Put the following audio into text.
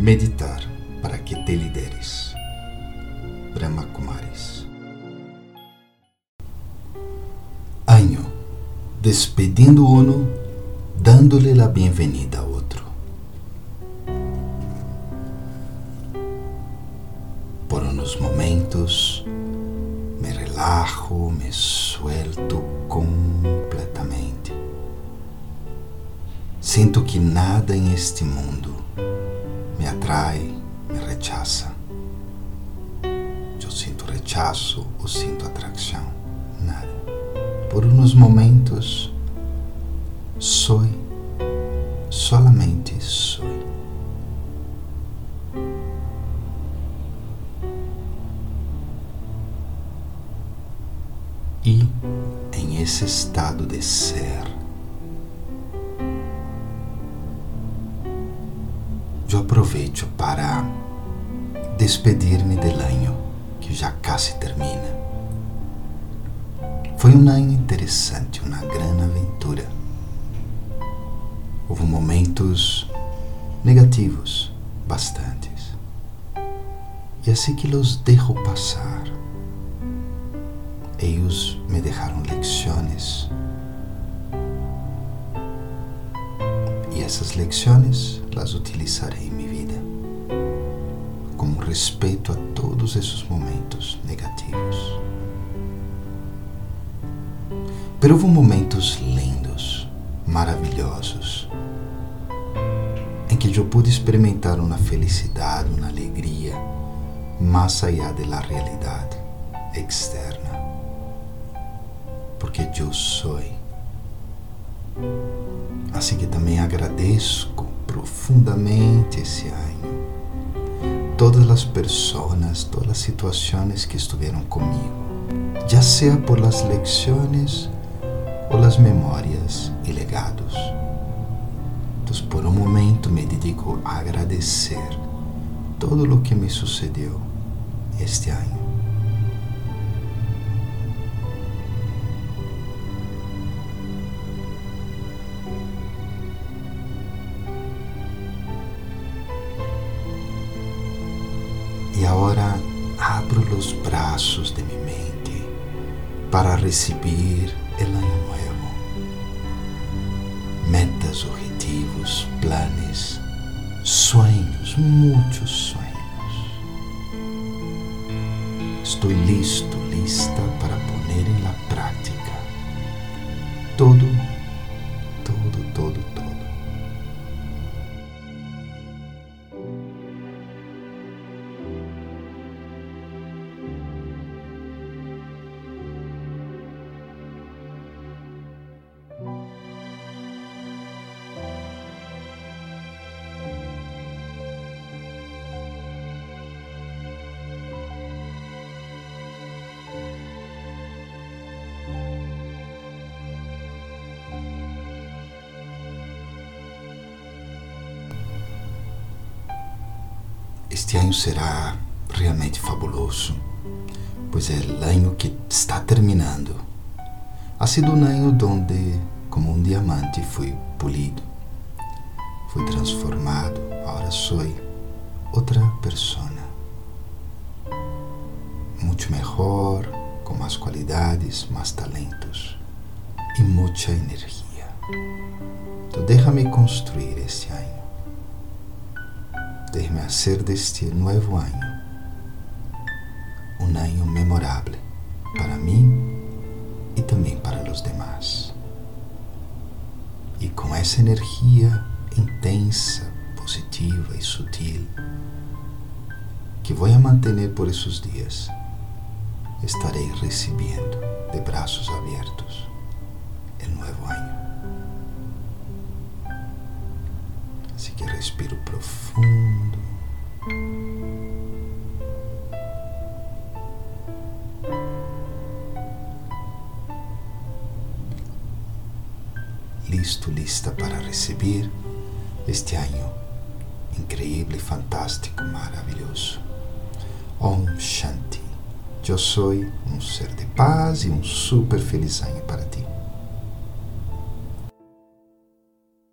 Meditar para que te lideres. Brahma Kumaris. Año. Despedindo uno, dándole la bienvenida a otro. Por unos momentos me relajo, me suelto completamente. Sinto que nada em este mundo me atrai, me rechaça. Eu sinto rechaço ou sinto atração, nada. Por uns momentos, sou, solamente sou. E em esse estado de ser, eu aproveito para despedir-me do ano que já quase termina. Foi um ano interessante, uma grande aventura. Houve momentos negativos, bastantes. E assim que los dejo passar, eles me deixaram lecciones. Essas lecciones las utilizarei em minha vida, como respeito a todos esses momentos negativos. Pero houve momentos lindos, maravilhosos, em que eu pude experimentar uma felicidade, uma alegria, mais allá de la realidade externa. Porque eu sou. Assim que também agradeço profundamente esse ano. Todas as pessoas, todas as situações que estiveram comigo, já seja por las lecciones ou las memórias e legados. Então, por um momento, me dedico a agradecer todo o que me sucedeu este ano. Agora abro os braços de minha mente para receber o ano novo. Metas, objetivos, planes, sonhos, muitos sonhos. Estou listo, lista para Este ano será realmente fabuloso, pois é o ano que está terminando. Ha sido um ano onde, como um diamante, fui polido, fui transformado. Agora sou outra persona, muito melhor, com mais qualidades, mais talentos e muita energia. Então, déjame construir este ano. Déjeme hacer deste novo ano um ano memorável para mim e também para os demais. E com essa energia intensa, positiva e sutil que vou manter por esses dias, estarei recebendo de braços abertos o novo ano. Así que respiro profundo. Listo, lista para receber este ano increíble, fantástico, maravilhoso. Om Shanti. Eu sou um ser de paz e um super feliz ano para ti.